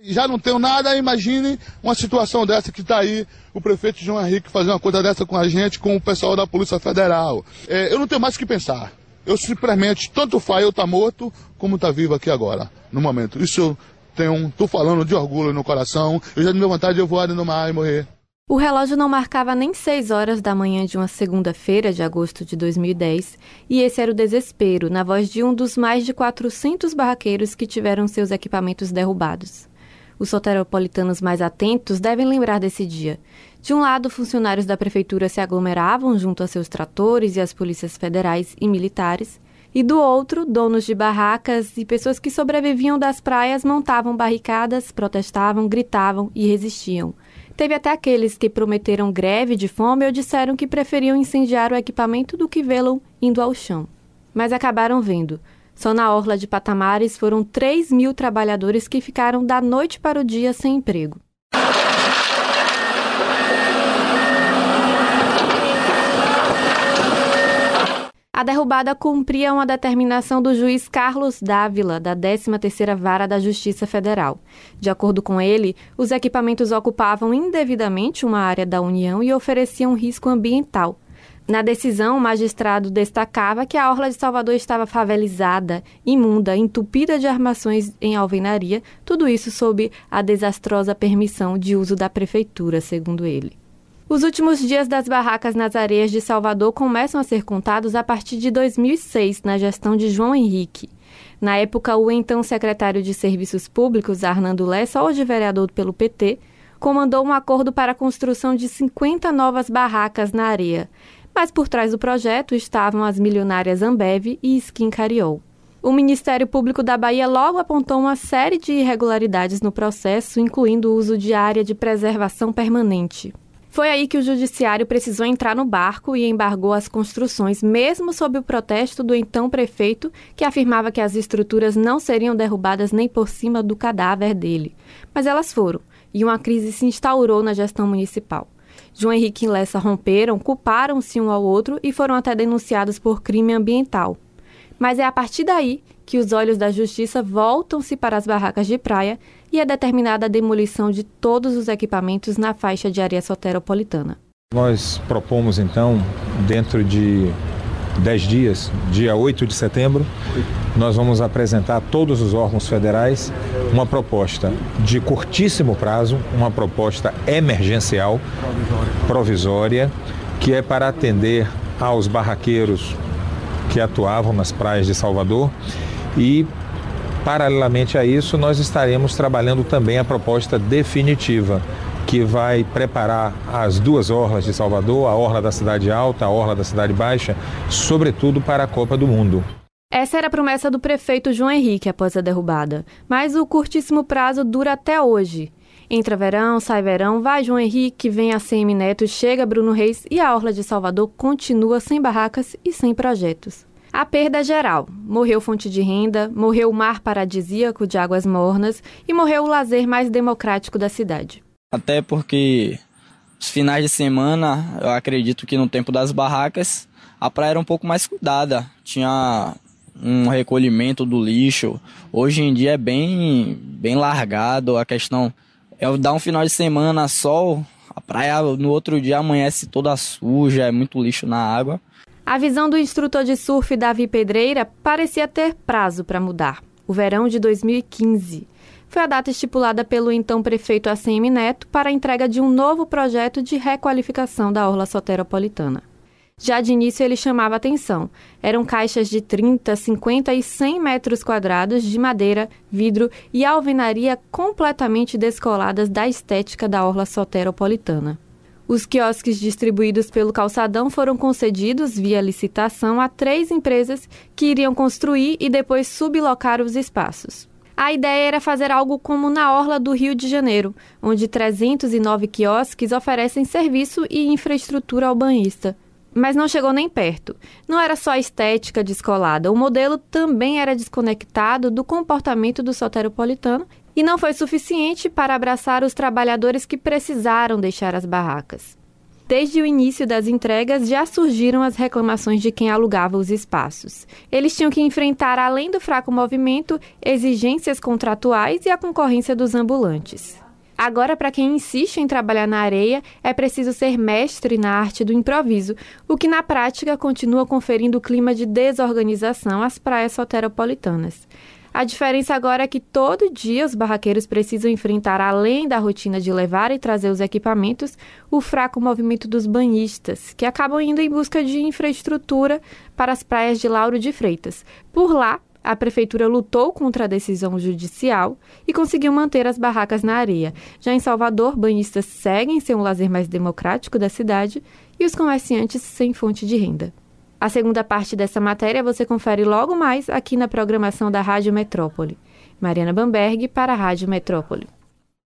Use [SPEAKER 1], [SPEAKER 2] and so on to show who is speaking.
[SPEAKER 1] Já não tenho nada, imagine uma situação dessa que está aí o prefeito João Henrique fazer uma coisa dessa com a gente, com o pessoal da Polícia Federal. É, eu não tenho mais o que pensar. Eu simplesmente, tanto faz eu estar tá morto, como estar tá vivo aqui agora, no momento. Isso eu tenho, tô falando de orgulho no coração. Eu já tenho vontade de eu voar no mar e morrer.
[SPEAKER 2] O relógio não marcava nem 6 horas da manhã de uma segunda-feira de agosto de 2010, e esse era o desespero na voz de um dos mais de 400 barraqueiros que tiveram seus equipamentos derrubados. Os soteropolitanos mais atentos devem lembrar desse dia. De um lado, funcionários da prefeitura se aglomeravam junto a seus tratores e as polícias federais e militares, e do outro, donos de barracas e pessoas que sobreviviam das praias montavam barricadas, protestavam, gritavam e resistiam Teve até aqueles que prometeram greve de fome ou disseram que preferiam incendiar o equipamento do que vê-lo indo ao chão. Mas acabaram vendo. Só na orla de Patamares foram 3 mil trabalhadores que ficaram da noite para o dia sem emprego. A derrubada cumpria uma determinação do juiz Carlos Dávila, da 13ª Vara da Justiça Federal. De acordo com ele, os equipamentos ocupavam indevidamente uma área da União e ofereciam risco ambiental. Na decisão, o magistrado destacava que a orla de Salvador estava favelizada, imunda, entupida de armações em alvenaria, tudo isso sob a desastrosa permissão de uso da prefeitura, segundo ele. Os últimos dias das barracas nas areias de Salvador começam a ser contados a partir de 2006, na gestão de João Henrique. Na época, o então secretário de Serviços Públicos, Arnando Lessa, hoje vereador pelo PT, comandou um acordo para a construção de 50 novas barracas na areia. Mas por trás do projeto estavam as milionárias Ambev e Skin Cariol. O Ministério Público da Bahia logo apontou uma série de irregularidades no processo, incluindo o uso de área de preservação permanente. Foi aí que o judiciário precisou entrar no barco e embargou as construções, mesmo sob o protesto do então prefeito, que afirmava que as estruturas não seriam derrubadas nem por cima do cadáver dele. Mas elas foram, e uma crise se instaurou na gestão municipal. João Henrique e Lessa romperam, culparam-se um ao outro e foram até denunciados por crime ambiental. Mas é a partir daí que os olhos da justiça voltam-se para as barracas de praia e é determinada a demolição de todos os equipamentos na faixa de área soteropolitana.
[SPEAKER 3] Nós propomos então, dentro de 10 dias, dia 8 de setembro, nós vamos apresentar a todos os órgãos federais uma proposta de curtíssimo prazo, uma proposta emergencial, provisória, que é para atender aos barraqueiros que atuavam nas praias de Salvador. E Paralelamente a isso, nós estaremos trabalhando também a proposta definitiva, que vai preparar as duas orlas de Salvador, a orla da Cidade Alta, a orla da Cidade Baixa, sobretudo para a Copa do Mundo.
[SPEAKER 2] Essa era a promessa do prefeito João Henrique após a derrubada, mas o curtíssimo prazo dura até hoje. Entra verão, sai verão, vai João Henrique, vem a CM Neto, chega Bruno Reis e a Orla de Salvador continua sem barracas e sem projetos. A perda é geral. Morreu fonte de renda, morreu o mar paradisíaco de águas mornas e morreu o lazer mais democrático da cidade.
[SPEAKER 4] Até porque os finais de semana, eu acredito que no tempo das barracas, a praia era um pouco mais cuidada. Tinha um recolhimento do lixo. Hoje em dia é bem, bem largado. A questão é dar um final de semana sol, a praia no outro dia amanhece toda suja, é muito lixo na água.
[SPEAKER 2] A visão do instrutor de surf Davi Pedreira parecia ter prazo para mudar. O verão de 2015 foi a data estipulada pelo então prefeito ACM Neto para a entrega de um novo projeto de requalificação da orla soteropolitana. Já de início ele chamava atenção. Eram caixas de 30, 50 e 100 metros quadrados de madeira, vidro e alvenaria completamente descoladas da estética da orla soteropolitana. Os quiosques distribuídos pelo calçadão foram concedidos via licitação a três empresas que iriam construir e depois sublocar os espaços. A ideia era fazer algo como na Orla do Rio de Janeiro, onde 309 quiosques oferecem serviço e infraestrutura ao banhista. Mas não chegou nem perto. Não era só a estética descolada, o modelo também era desconectado do comportamento do soteropolitano e não foi suficiente para abraçar os trabalhadores que precisaram deixar as barracas. Desde o início das entregas, já surgiram as reclamações de quem alugava os espaços. Eles tinham que enfrentar, além do fraco movimento, exigências contratuais e a concorrência dos ambulantes. Agora, para quem insiste em trabalhar na areia, é preciso ser mestre na arte do improviso, o que na prática continua conferindo clima de desorganização às praias soteropolitanas. A diferença agora é que todo dia os barraqueiros precisam enfrentar, além da rotina de levar e trazer os equipamentos, o fraco movimento dos banhistas, que acabam indo em busca de infraestrutura para as praias de Lauro de Freitas. Por lá, a prefeitura lutou contra a decisão judicial e conseguiu manter as barracas na areia. Já em Salvador, banhistas seguem ser um lazer mais democrático da cidade e os comerciantes sem fonte de renda. A segunda parte dessa matéria você confere logo mais aqui na programação da Rádio Metrópole. Mariana Bamberg para a Rádio Metrópole.